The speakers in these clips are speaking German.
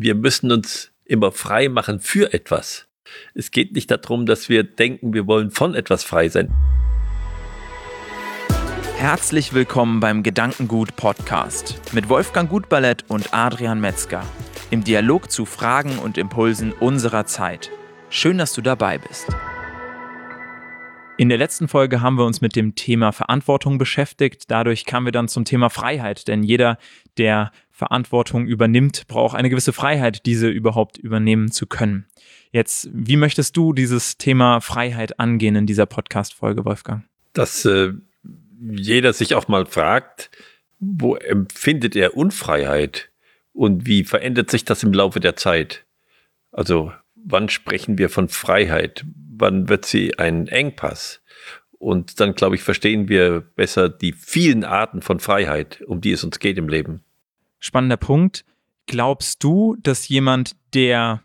wir müssen uns immer frei machen für etwas. Es geht nicht darum, dass wir denken, wir wollen von etwas frei sein. Herzlich willkommen beim Gedankengut Podcast mit Wolfgang Gutballett und Adrian Metzger im Dialog zu Fragen und Impulsen unserer Zeit. Schön, dass du dabei bist. In der letzten Folge haben wir uns mit dem Thema Verantwortung beschäftigt. Dadurch kamen wir dann zum Thema Freiheit, denn jeder, der Verantwortung übernimmt, braucht eine gewisse Freiheit, diese überhaupt übernehmen zu können. Jetzt, wie möchtest du dieses Thema Freiheit angehen in dieser Podcast-Folge, Wolfgang? Das äh, jeder sich auch mal fragt, wo empfindet er Unfreiheit und wie verändert sich das im Laufe der Zeit? Also wann sprechen wir von Freiheit? Wann wird sie ein Engpass? Und dann, glaube ich, verstehen wir besser die vielen Arten von Freiheit, um die es uns geht im Leben. Spannender Punkt. Glaubst du, dass jemand, der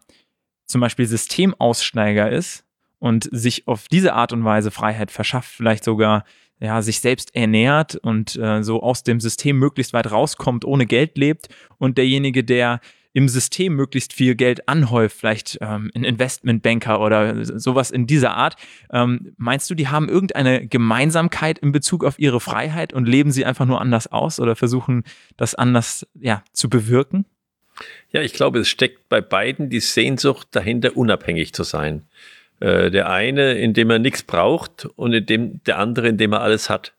zum Beispiel Systemaussteiger ist und sich auf diese Art und Weise Freiheit verschafft, vielleicht sogar ja, sich selbst ernährt und äh, so aus dem System möglichst weit rauskommt, ohne Geld lebt und derjenige, der im System möglichst viel Geld anhäuft, vielleicht ähm, ein Investmentbanker oder sowas in dieser Art. Ähm, meinst du, die haben irgendeine Gemeinsamkeit in Bezug auf ihre Freiheit und leben sie einfach nur anders aus oder versuchen das anders ja, zu bewirken? Ja, ich glaube, es steckt bei beiden die Sehnsucht dahinter, unabhängig zu sein. Äh, der eine, indem er nichts braucht und indem, der andere, indem er alles hat.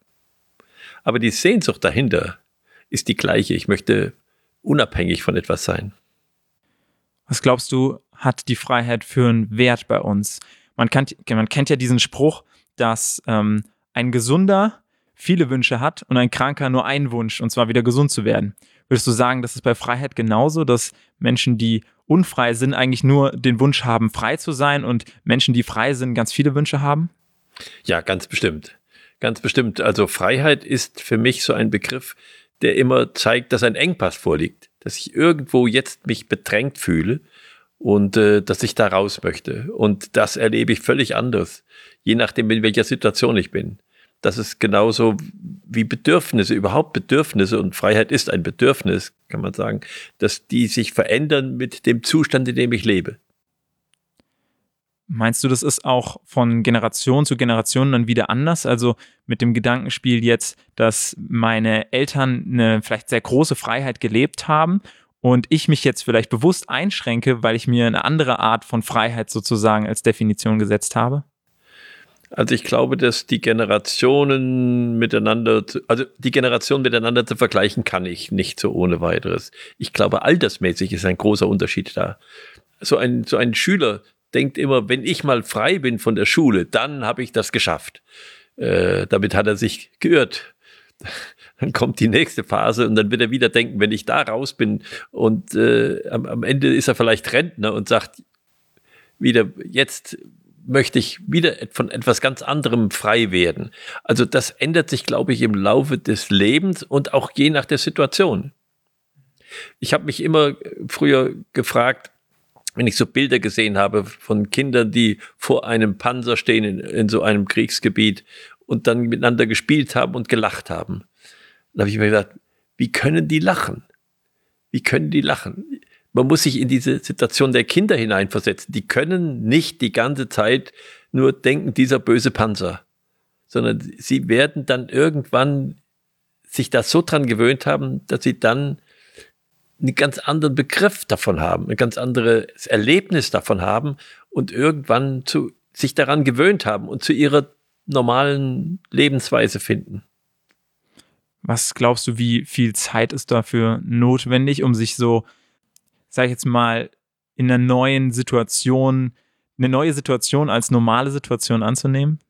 Aber die Sehnsucht dahinter ist die gleiche. Ich möchte unabhängig von etwas sein. Was glaubst du, hat die Freiheit für einen Wert bei uns? Man, kann, man kennt ja diesen Spruch, dass ähm, ein Gesunder viele Wünsche hat und ein Kranker nur einen Wunsch, und zwar wieder gesund zu werden. Würdest du sagen, das ist bei Freiheit genauso, dass Menschen, die unfrei sind, eigentlich nur den Wunsch haben, frei zu sein und Menschen, die frei sind, ganz viele Wünsche haben? Ja, ganz bestimmt. Ganz bestimmt. Also Freiheit ist für mich so ein Begriff, der immer zeigt, dass ein Engpass vorliegt, dass ich irgendwo jetzt mich bedrängt fühle und äh, dass ich da raus möchte. Und das erlebe ich völlig anders, je nachdem, in welcher Situation ich bin das ist genauso wie Bedürfnisse, überhaupt Bedürfnisse und Freiheit ist ein Bedürfnis, kann man sagen, dass die sich verändern mit dem Zustand, in dem ich lebe. Meinst du, das ist auch von Generation zu Generation dann wieder anders? Also mit dem Gedankenspiel jetzt, dass meine Eltern eine vielleicht sehr große Freiheit gelebt haben und ich mich jetzt vielleicht bewusst einschränke, weil ich mir eine andere Art von Freiheit sozusagen als Definition gesetzt habe? Also ich glaube, dass die Generationen miteinander, also die Generationen miteinander zu vergleichen, kann ich nicht so ohne weiteres. Ich glaube, altersmäßig ist ein großer Unterschied da. So ein, so ein Schüler denkt immer, wenn ich mal frei bin von der Schule, dann habe ich das geschafft. Äh, damit hat er sich geirrt. Dann kommt die nächste Phase und dann wird er wieder denken, wenn ich da raus bin und äh, am, am Ende ist er vielleicht Rentner und sagt wieder, jetzt möchte ich wieder von etwas ganz anderem frei werden. Also das ändert sich, glaube ich, im Laufe des Lebens und auch je nach der Situation. Ich habe mich immer früher gefragt, wenn ich so Bilder gesehen habe von Kindern, die vor einem Panzer stehen in, in so einem Kriegsgebiet und dann miteinander gespielt haben und gelacht haben. Dann habe ich mir gedacht, wie können die lachen? Wie können die lachen? man muss sich in diese Situation der Kinder hineinversetzen. Die können nicht die ganze Zeit nur denken, dieser böse Panzer, sondern sie werden dann irgendwann sich da so dran gewöhnt haben, dass sie dann einen ganz anderen Begriff davon haben, ein ganz anderes Erlebnis davon haben und irgendwann zu, sich daran gewöhnt haben und zu ihrer normalen Lebensweise finden. Was glaubst du, wie viel Zeit ist dafür notwendig, um sich so sage ich jetzt mal, in einer neuen Situation, eine neue Situation als normale Situation anzunehmen?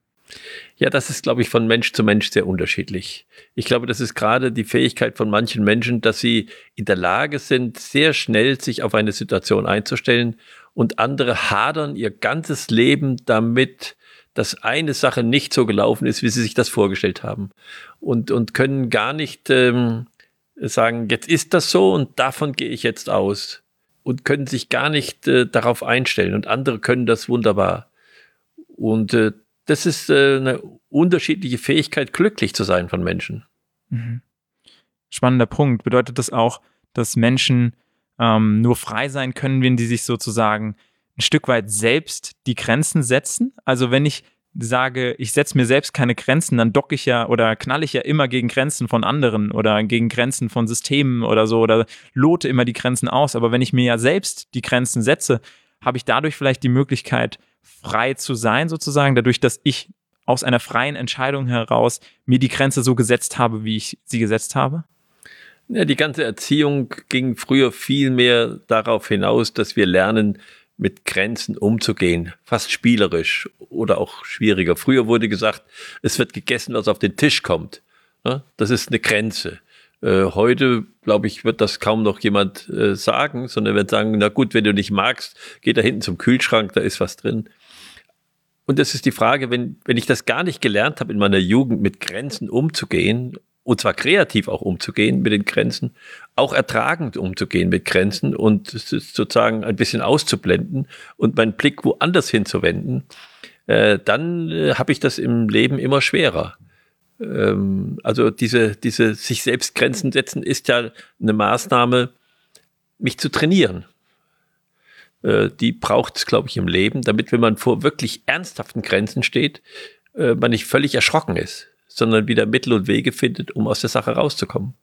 Ja, das ist, glaube ich, von Mensch zu Mensch sehr unterschiedlich. Ich glaube, das ist gerade die Fähigkeit von manchen Menschen, dass sie in der Lage sind, sehr schnell sich auf eine Situation einzustellen und andere hadern ihr ganzes Leben damit, dass eine Sache nicht so gelaufen ist, wie sie sich das vorgestellt haben und, und können gar nicht ähm, sagen, jetzt ist das so und davon gehe ich jetzt aus und können sich gar nicht äh, darauf einstellen und andere können das wunderbar. Und äh, das ist äh, eine unterschiedliche Fähigkeit, glücklich zu sein von Menschen. Mhm. Spannender Punkt. Bedeutet das auch, dass Menschen ähm, nur frei sein können, wenn die sich sozusagen ein Stück weit selbst die Grenzen setzen. Also wenn ich sage, ich setze mir selbst keine Grenzen, dann docke ich ja oder knalle ich ja immer gegen Grenzen von anderen oder gegen Grenzen von Systemen oder so oder lote immer die Grenzen aus. Aber wenn ich mir ja selbst die Grenzen setze, habe ich dadurch vielleicht die Möglichkeit, frei zu sein, sozusagen, dadurch, dass ich aus einer freien Entscheidung heraus mir die Grenze so gesetzt habe, wie ich sie gesetzt habe? Ja, die ganze Erziehung ging früher viel mehr darauf hinaus, dass wir lernen, mit Grenzen umzugehen, fast spielerisch oder auch schwieriger. Früher wurde gesagt, es wird gegessen, was auf den Tisch kommt. Das ist eine Grenze. Äh, heute, glaube ich, wird das kaum noch jemand äh, sagen, sondern wird sagen, na gut, wenn du nicht magst, geh da hinten zum Kühlschrank, da ist was drin. Und das ist die Frage, wenn, wenn ich das gar nicht gelernt habe, in meiner Jugend mit Grenzen umzugehen und zwar kreativ auch umzugehen mit den Grenzen, auch ertragend umzugehen mit Grenzen und sozusagen ein bisschen auszublenden und meinen Blick woanders hinzuwenden, äh, dann äh, habe ich das im Leben immer schwerer. Ähm, also diese, diese sich selbst Grenzen setzen ist ja eine Maßnahme, mich zu trainieren. Äh, die braucht es, glaube ich, im Leben, damit, wenn man vor wirklich ernsthaften Grenzen steht, äh, man nicht völlig erschrocken ist sondern wieder Mittel und Wege findet, um aus der Sache rauszukommen.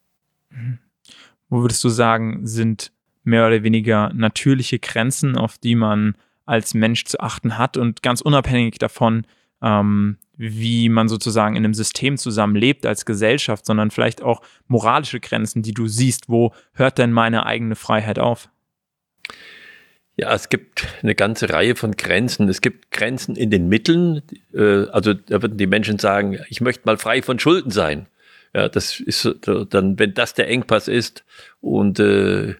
Wo würdest du sagen, sind mehr oder weniger natürliche Grenzen, auf die man als Mensch zu achten hat und ganz unabhängig davon, ähm, wie man sozusagen in einem System zusammenlebt als Gesellschaft, sondern vielleicht auch moralische Grenzen, die du siehst, wo hört denn meine eigene Freiheit auf? Ja, es gibt eine ganze Reihe von Grenzen. Es gibt Grenzen in den Mitteln. Äh, also da würden die Menschen sagen, ich möchte mal frei von Schulden sein. Ja, das ist dann, wenn das der Engpass ist und äh,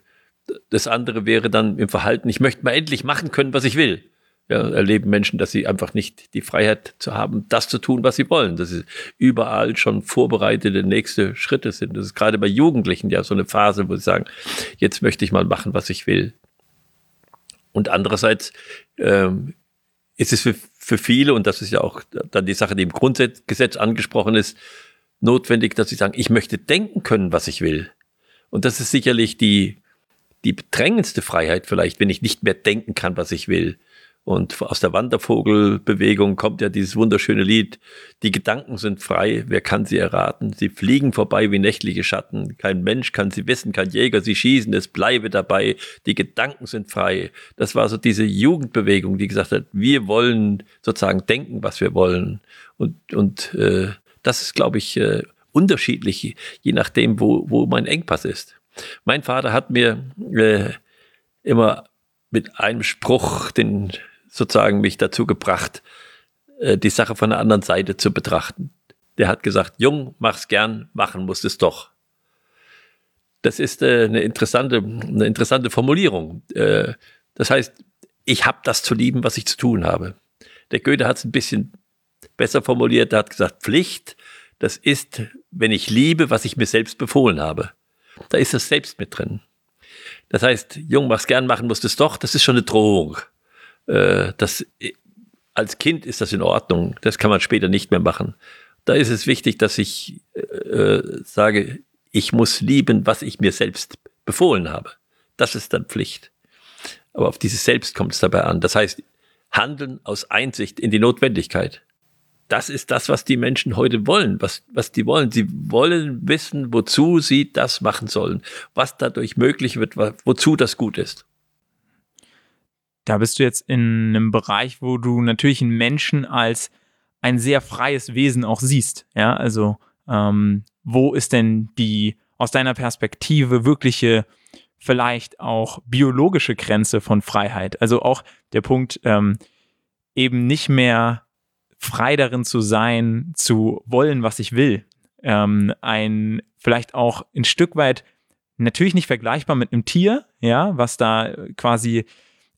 das andere wäre dann im Verhalten, ich möchte mal endlich machen können, was ich will. Ja, erleben Menschen, dass sie einfach nicht die Freiheit zu haben, das zu tun, was sie wollen. Das ist überall schon vorbereitete nächste Schritte sind. Das ist gerade bei Jugendlichen ja so eine Phase, wo sie sagen, jetzt möchte ich mal machen, was ich will. Und andererseits ähm, ist es für, für viele, und das ist ja auch dann die Sache, die im Grundgesetz angesprochen ist, notwendig, dass sie sagen, ich möchte denken können, was ich will. Und das ist sicherlich die, die bedrängendste Freiheit vielleicht, wenn ich nicht mehr denken kann, was ich will. Und aus der Wandervogelbewegung kommt ja dieses wunderschöne Lied. Die Gedanken sind frei, wer kann sie erraten? Sie fliegen vorbei wie nächtliche Schatten. Kein Mensch kann sie wissen, kein Jäger sie schießen, es bleibe dabei. Die Gedanken sind frei. Das war so diese Jugendbewegung, die gesagt hat, wir wollen sozusagen denken, was wir wollen. Und, und äh, das ist, glaube ich, äh, unterschiedlich, je nachdem, wo, wo mein Engpass ist. Mein Vater hat mir äh, immer mit einem Spruch den sozusagen mich dazu gebracht, äh, die Sache von der anderen Seite zu betrachten. Der hat gesagt, Jung, mach's gern, machen musst es doch. Das ist äh, eine interessante, eine interessante Formulierung. Äh, das heißt, ich habe das zu lieben, was ich zu tun habe. Der Goethe hat es ein bisschen besser formuliert. Er hat gesagt, Pflicht, das ist, wenn ich liebe, was ich mir selbst befohlen habe. Da ist das selbst mit drin. Das heißt, Jung, mach's gern, machen musst es doch. Das ist schon eine Drohung. Äh, das, als Kind ist das in Ordnung. Das kann man später nicht mehr machen. Da ist es wichtig, dass ich äh, sage, ich muss lieben, was ich mir selbst befohlen habe. Das ist dann Pflicht. Aber auf dieses Selbst kommt es dabei an. Das heißt, handeln aus Einsicht in die Notwendigkeit. Das ist das, was die Menschen heute wollen, was, was die wollen. Sie wollen wissen, wozu sie das machen sollen, was dadurch möglich wird, wozu das gut ist da bist du jetzt in einem Bereich, wo du natürlich einen Menschen als ein sehr freies Wesen auch siehst. Ja, also ähm, wo ist denn die aus deiner Perspektive wirkliche, vielleicht auch biologische Grenze von Freiheit? Also auch der Punkt, ähm, eben nicht mehr frei darin zu sein, zu wollen, was ich will. Ähm, ein vielleicht auch ein Stück weit natürlich nicht vergleichbar mit einem Tier, ja, was da quasi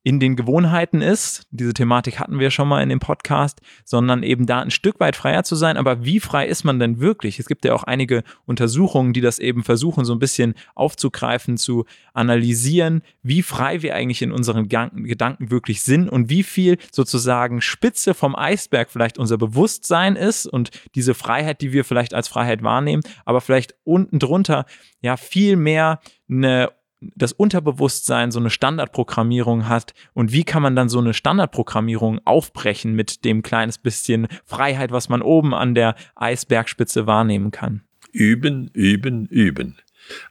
in den Gewohnheiten ist, diese Thematik hatten wir schon mal in dem Podcast, sondern eben da ein Stück weit freier zu sein. Aber wie frei ist man denn wirklich? Es gibt ja auch einige Untersuchungen, die das eben versuchen, so ein bisschen aufzugreifen, zu analysieren, wie frei wir eigentlich in unseren Gedanken wirklich sind und wie viel sozusagen Spitze vom Eisberg vielleicht unser Bewusstsein ist und diese Freiheit, die wir vielleicht als Freiheit wahrnehmen, aber vielleicht unten drunter ja viel mehr eine das Unterbewusstsein so eine Standardprogrammierung hat und wie kann man dann so eine Standardprogrammierung aufbrechen mit dem kleines bisschen Freiheit, was man oben an der Eisbergspitze wahrnehmen kann? Üben, üben, üben.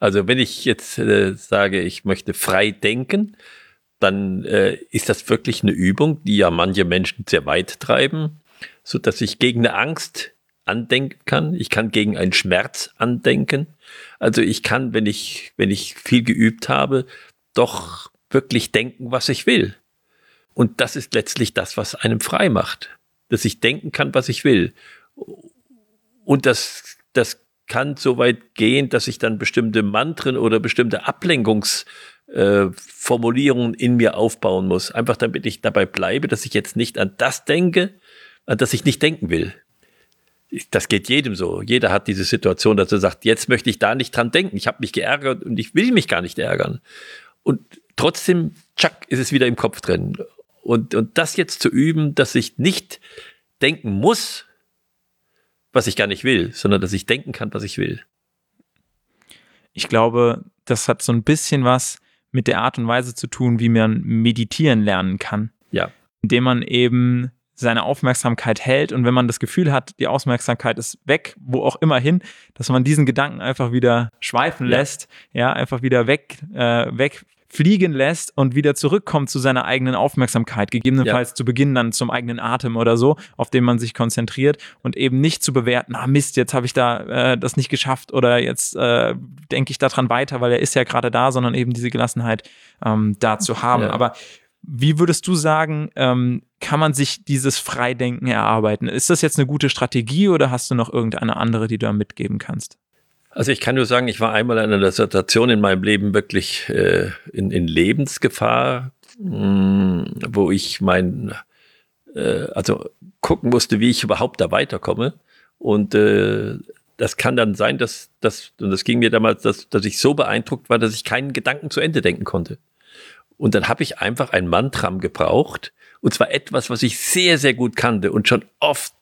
Also wenn ich jetzt äh, sage, ich möchte frei denken, dann äh, ist das wirklich eine Übung, die ja manche Menschen sehr weit treiben, so dass ich gegen eine Angst andenken kann. Ich kann gegen einen Schmerz andenken. Also ich kann, wenn ich, wenn ich viel geübt habe, doch wirklich denken, was ich will. Und das ist letztlich das, was einem frei macht. Dass ich denken kann, was ich will. Und das, das kann so weit gehen, dass ich dann bestimmte Mantren oder bestimmte Ablenkungsformulierungen äh, in mir aufbauen muss. Einfach damit ich dabei bleibe, dass ich jetzt nicht an das denke, an das ich nicht denken will das geht jedem so. Jeder hat diese Situation, dass er sagt, jetzt möchte ich da nicht dran denken. Ich habe mich geärgert und ich will mich gar nicht ärgern. Und trotzdem, tschack, ist es wieder im Kopf drin. Und, und das jetzt zu üben, dass ich nicht denken muss, was ich gar nicht will, sondern dass ich denken kann, was ich will. Ich glaube, das hat so ein bisschen was mit der Art und Weise zu tun, wie man meditieren lernen kann. Ja. Indem man eben seine Aufmerksamkeit hält und wenn man das Gefühl hat, die Aufmerksamkeit ist weg, wo auch immer hin, dass man diesen Gedanken einfach wieder schweifen ja. lässt, ja, einfach wieder weg, äh, wegfliegen lässt und wieder zurückkommt zu seiner eigenen Aufmerksamkeit, gegebenenfalls ja. zu Beginn dann zum eigenen Atem oder so, auf den man sich konzentriert und eben nicht zu bewerten, ah Mist, jetzt habe ich da äh, das nicht geschafft oder jetzt äh, denke ich daran weiter, weil er ist ja gerade da, sondern eben diese Gelassenheit ähm, da zu haben. Ja. Aber wie würdest du sagen, ähm, kann man sich dieses Freidenken erarbeiten? Ist das jetzt eine gute Strategie oder hast du noch irgendeine andere, die du da mitgeben kannst? Also ich kann nur sagen, ich war einmal in einer Situation in meinem Leben wirklich äh, in, in, Lebensgefahr, mh, hm, wo ich mein, äh, also gucken musste, wie ich überhaupt da weiterkomme. Und äh, das kann dann sein, dass, dass und das ging mir damals, dass, dass ich so beeindruckt war, dass ich keinen Gedanken zu Ende denken konnte. Und dann habe ich einfach ein Mantram gebraucht. Und zwar etwas, was ich sehr, sehr gut kannte und schon oft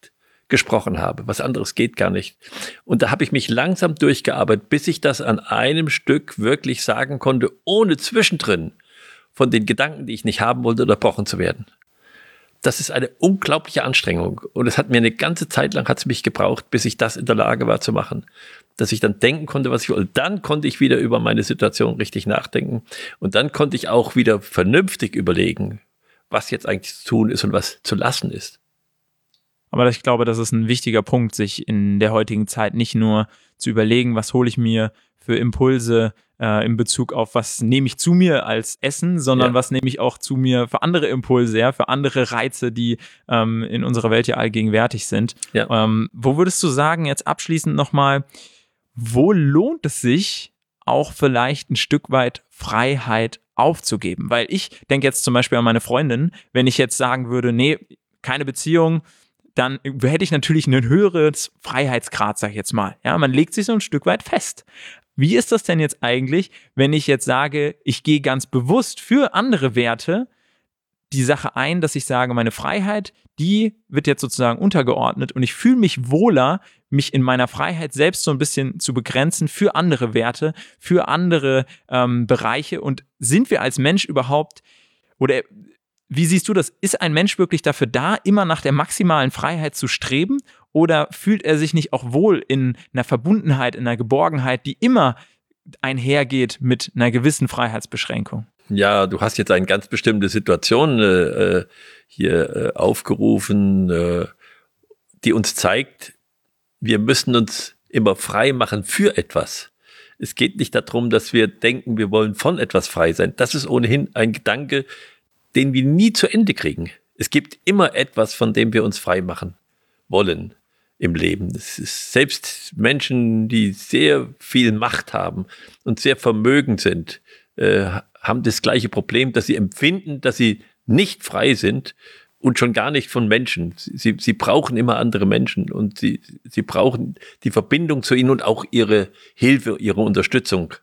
gesprochen habe. Was anderes geht gar nicht. Und da habe ich mich langsam durchgearbeitet, bis ich das an einem Stück wirklich sagen konnte, ohne zwischendrin von den Gedanken, die ich nicht haben wollte, unterbrochen zu werden das ist eine unglaubliche Anstrengung. Und es hat mir eine ganze Zeit lang hat es mich gebraucht, bis ich das in der Lage war zu machen. Dass ich dann denken konnte, was ich wollte. Dann konnte ich wieder über meine Situation richtig nachdenken. Und dann konnte ich auch wieder vernünftig überlegen, was jetzt eigentlich zu tun ist und was zu lassen ist. Aber ich glaube, das ist ein wichtiger Punkt, sich in der heutigen Zeit nicht nur zu überlegen, was hole ich mir für Impulse äh, in Bezug auf, was nehme ich zu mir als Essen, sondern ja. was nehme ich auch zu mir für andere Impulse, ja, für andere Reize, die ähm, in unserer Welt ja allgegenwärtig sind. Ja. Ähm, wo würdest du sagen, jetzt abschließend nochmal, wo lohnt es sich, auch vielleicht ein Stück weit Freiheit aufzugeben? Weil ich denke jetzt zum Beispiel an meine Freundin, wenn ich jetzt sagen würde, nee, keine Beziehung, dann hätte ich natürlich ein höheres Freiheitsgrad, sag ich jetzt mal. Ja, man legt sich so ein Stück weit fest. Wie ist das denn jetzt eigentlich, wenn ich jetzt sage, ich gehe ganz bewusst für andere Werte die Sache ein, dass ich sage, meine Freiheit, die wird jetzt sozusagen untergeordnet und ich fühle mich wohler, mich in meiner Freiheit selbst so ein bisschen zu begrenzen für andere Werte, für andere ähm, Bereiche. Und sind wir als Mensch überhaupt oder wie siehst du das? Ist ein Mensch wirklich dafür da, immer nach der maximalen Freiheit zu streben? Oder fühlt er sich nicht auch wohl in einer Verbundenheit, in einer Geborgenheit, die immer einhergeht mit einer gewissen Freiheitsbeschränkung? Ja, du hast jetzt eine ganz bestimmte Situation äh, äh hier äh, aufgerufen, äh, die uns zeigt, wir müssen uns immer frei machen für etwas. Es geht nicht darum, dass wir denken, wir wollen von etwas frei sein. Das ist ohnehin ein Gedanke, den wir nie zu Ende kriegen. Es gibt immer etwas, von dem wir uns frei machen wollen im Leben. Es ist selbst Menschen, die sehr viel Macht haben und sehr vermögend sind, äh, haben das gleiche Problem, dass sie empfinden, dass sie nicht frei sind und schon gar nicht von Menschen. Sie, sie brauchen immer andere Menschen und sie, sie brauchen die Verbindung zu ihnen und auch ihre Hilfe, ihre Unterstützung.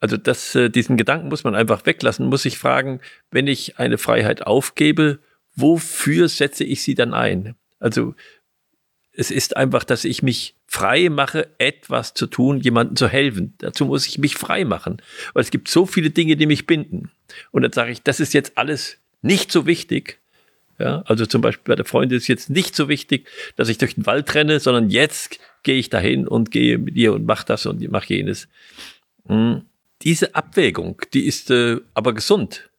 Also das, äh, diesen Gedanken muss man einfach weglassen, muss sich fragen, wenn ich eine Freiheit aufgebe, wofür setze ich sie dann ein? Also es ist einfach, dass ich mich frei mache, etwas zu tun, jemandem zu helfen. Dazu muss ich mich frei machen. Weil es gibt so viele Dinge, die mich binden. Und dann sage ich, das ist jetzt alles nicht so wichtig. Ja, also zum Beispiel bei der Freundin ist jetzt nicht so wichtig, dass ich durch den Wald renne, sondern jetzt gehe ich dahin und gehe mit ihr und mache das und mache jenes. Hm. Diese Abwägung, die ist äh, aber gesund.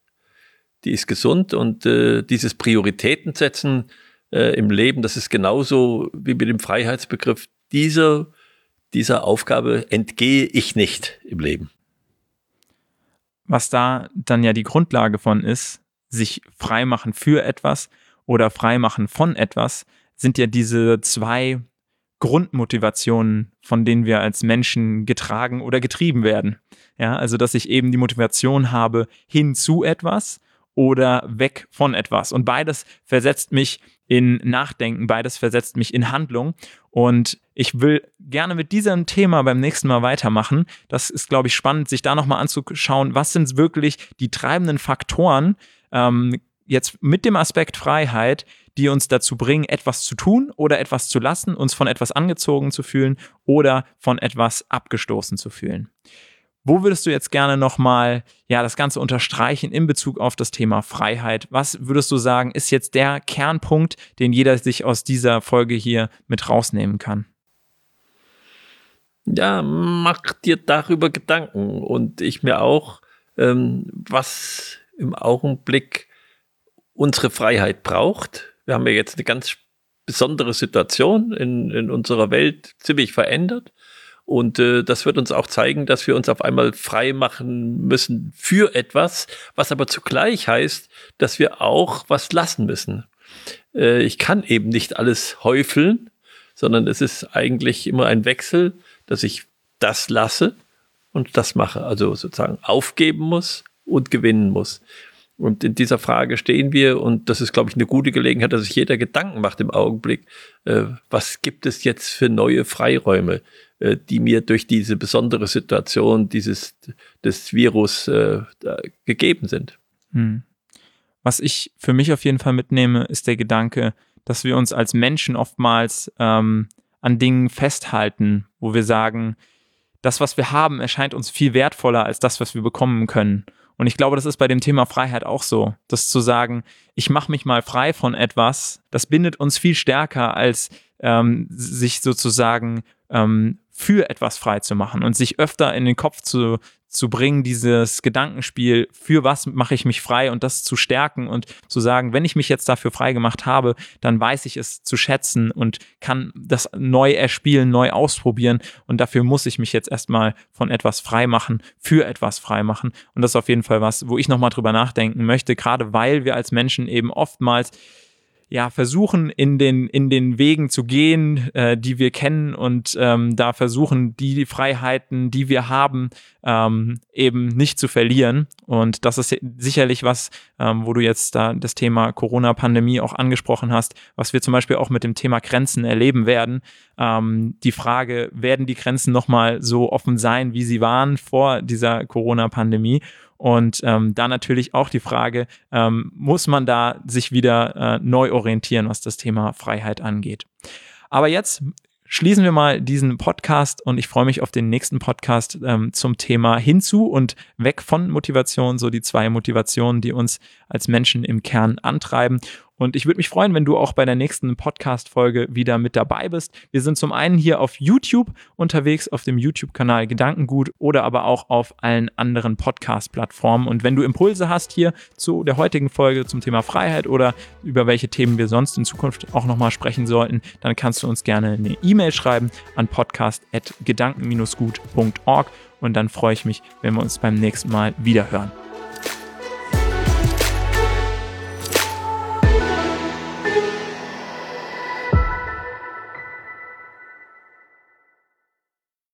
Die ist gesund und äh, dieses Prioritäten setzen, äh, im Leben. Das ist genauso wie mit dem Freiheitsbegriff. Dieser, dieser Aufgabe entgehe ich nicht im Leben. Was da dann ja die Grundlage von ist, sich freimachen für etwas oder freimachen von etwas, sind ja diese zwei Grundmotivationen, von denen wir als Menschen getragen oder getrieben werden. Ja, also dass ich eben die Motivation habe hin zu etwas oder weg von etwas. Und beides versetzt mich in Nachdenken, beides versetzt mich in Handlung. Und ich will gerne mit diesem Thema beim nächsten Mal weitermachen. Das ist, glaube ich, spannend, sich da nochmal anzuschauen, was sind wirklich die treibenden Faktoren, ähm, jetzt mit dem Aspekt Freiheit, die uns dazu bringen, etwas zu tun oder etwas zu lassen, uns von etwas angezogen zu fühlen oder von etwas abgestoßen zu fühlen. Wo würdest du jetzt gerne nochmal ja, das Ganze unterstreichen in Bezug auf das Thema Freiheit? Was würdest du sagen, ist jetzt der Kernpunkt, den jeder sich aus dieser Folge hier mit rausnehmen kann? Ja, mach dir darüber Gedanken und ich mir auch, ähm, was im Augenblick unsere Freiheit braucht. Wir haben ja jetzt eine ganz besondere Situation in, in unserer Welt ziemlich verändert. Und äh, das wird uns auch zeigen, dass wir uns auf einmal frei machen müssen für etwas, was aber zugleich heißt, dass wir auch was lassen müssen. Äh, ich kann eben nicht alles häufeln, sondern es ist eigentlich immer ein Wechsel, dass ich das lasse und das mache. Also sozusagen aufgeben muss und gewinnen muss. Und in dieser Frage stehen wir und das ist, glaube ich, eine gute Gelegenheit, dass sich jeder Gedanken macht im Augenblick, äh, was gibt es jetzt für neue Freiräume? Äh, die mir durch diese besondere Situation dieses des Virus äh, gegeben sind. Hm. Was ich für mich auf jeden Fall mitnehme, ist der Gedanke, dass wir uns als Menschen oftmals ähm, an Dingen festhalten, wo wir sagen, das, was wir haben, erscheint uns viel wertvoller als das, was wir bekommen können. Und ich glaube, das ist bei dem Thema Freiheit auch so. Das zu sagen, ich mache mich mal frei von etwas, das bindet uns viel stärker, als ähm, sich sozusagen ähm, für etwas frei zu machen und sich öfter in den Kopf zu, zu bringen, dieses Gedankenspiel, für was mache ich mich frei und das zu stärken und zu sagen, wenn ich mich jetzt dafür frei gemacht habe, dann weiß ich es zu schätzen und kann das neu erspielen, neu ausprobieren und dafür muss ich mich jetzt erstmal von etwas frei machen, für etwas frei machen. Und das ist auf jeden Fall was, wo ich nochmal drüber nachdenken möchte, gerade weil wir als Menschen eben oftmals ja, versuchen, in den, in den Wegen zu gehen, äh, die wir kennen und ähm, da versuchen, die Freiheiten, die wir haben, ähm, eben nicht zu verlieren. Und das ist sicherlich was, ähm, wo du jetzt da das Thema Corona-Pandemie auch angesprochen hast, was wir zum Beispiel auch mit dem Thema Grenzen erleben werden. Ähm, die Frage, werden die Grenzen nochmal so offen sein, wie sie waren vor dieser Corona-Pandemie? Und ähm, da natürlich auch die Frage, ähm, muss man da sich wieder äh, neu orientieren, was das Thema Freiheit angeht. Aber jetzt schließen wir mal diesen Podcast und ich freue mich auf den nächsten Podcast ähm, zum Thema hinzu und weg von Motivation, so die zwei Motivationen, die uns als Menschen im Kern antreiben. Und ich würde mich freuen, wenn du auch bei der nächsten Podcast-Folge wieder mit dabei bist. Wir sind zum einen hier auf YouTube unterwegs, auf dem YouTube-Kanal Gedankengut oder aber auch auf allen anderen Podcast-Plattformen. Und wenn du Impulse hast hier zu der heutigen Folge zum Thema Freiheit oder über welche Themen wir sonst in Zukunft auch nochmal sprechen sollten, dann kannst du uns gerne eine E-Mail schreiben an podcast.gedanken-gut.org. Und dann freue ich mich, wenn wir uns beim nächsten Mal wieder hören.